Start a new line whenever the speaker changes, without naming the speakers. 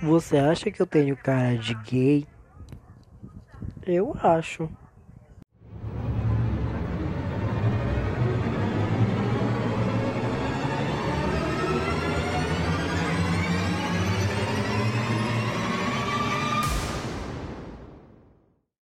Você acha que eu tenho cara de gay? Eu acho.